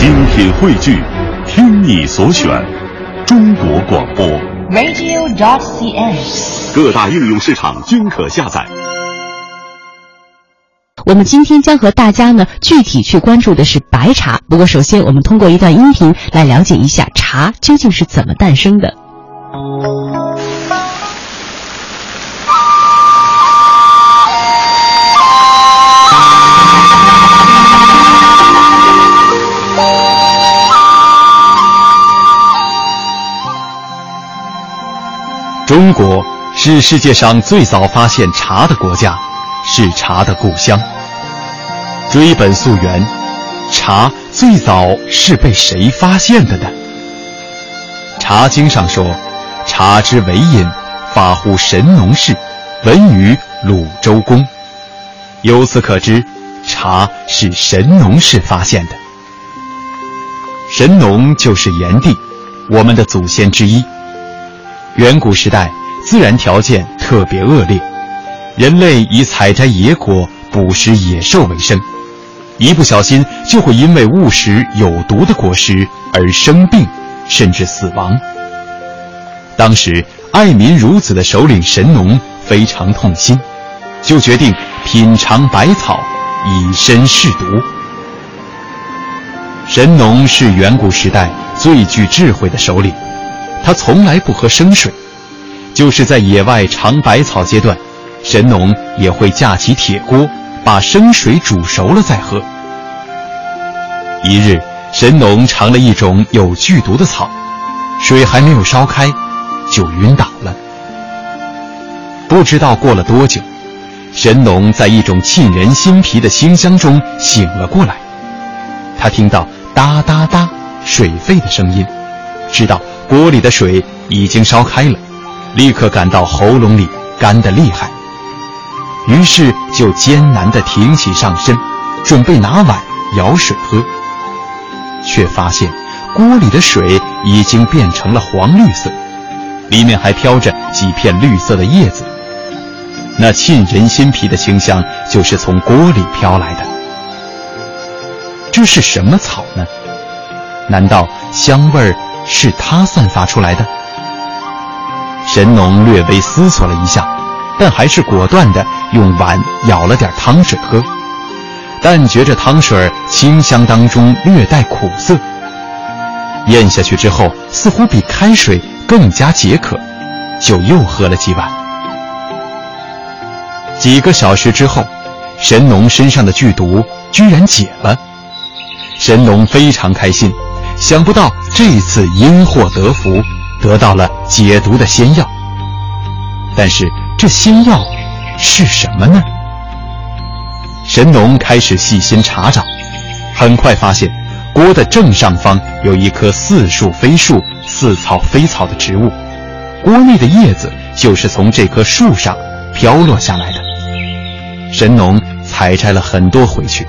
精品汇聚，听你所选，中国广播。radio.cn。各大应用市场均可下载。我们今天将和大家呢具体去关注的是白茶。不过，首先我们通过一段音频来了解一下茶究竟是怎么诞生的。中国是世界上最早发现茶的国家，是茶的故乡。追本溯源，茶最早是被谁发现的呢？《茶经》上说：“茶之为饮，发乎神农氏，闻于鲁周公。”由此可知，茶是神农氏发现的。神农就是炎帝，我们的祖先之一。远古时代，自然条件特别恶劣，人类以采摘野果、捕食野兽为生，一不小心就会因为误食有毒的果实而生病，甚至死亡。当时爱民如子的首领神农非常痛心，就决定品尝百草，以身试毒。神农是远古时代最具智慧的首领。他从来不喝生水，就是在野外尝百草阶段，神农也会架起铁锅，把生水煮熟了再喝。一日，神农尝了一种有剧毒的草，水还没有烧开，就晕倒了。不知道过了多久，神农在一种沁人心脾的馨香中醒了过来，他听到哒哒哒水沸的声音，知道。锅里的水已经烧开了，立刻感到喉咙里干得厉害，于是就艰难地挺起上身，准备拿碗舀水喝，却发现锅里的水已经变成了黄绿色，里面还飘着几片绿色的叶子。那沁人心脾的清香就是从锅里飘来的。这是什么草呢？难道香味儿？是他散发出来的。神农略微思索了一下，但还是果断地用碗舀了点汤水喝。但觉着汤水清香当中略带苦涩，咽下去之后，似乎比开水更加解渴，就又喝了几碗。几个小时之后，神农身上的剧毒居然解了，神农非常开心。想不到这次因祸得福，得到了解毒的仙药。但是这仙药是什么呢？神农开始细心查找，很快发现锅的正上方有一棵似树非树、似草非草的植物，锅内的叶子就是从这棵树上飘落下来的。神农采摘了很多回去，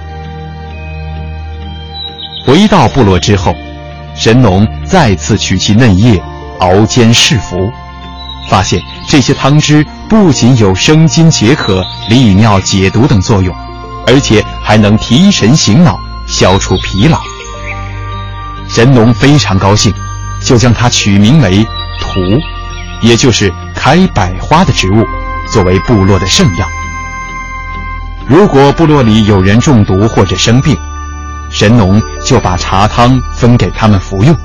回到部落之后。神农再次取其嫩叶，熬煎试服，发现这些汤汁不仅有生津解渴、利尿解毒等作用，而且还能提神醒脑、消除疲劳。神农非常高兴，就将它取名为“荼”，也就是开百花的植物，作为部落的圣药。如果部落里有人中毒或者生病，神农就把茶汤分给他们服用，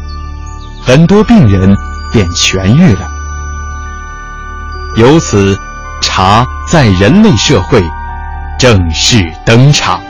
很多病人便痊愈了。由此，茶在人类社会正式登场。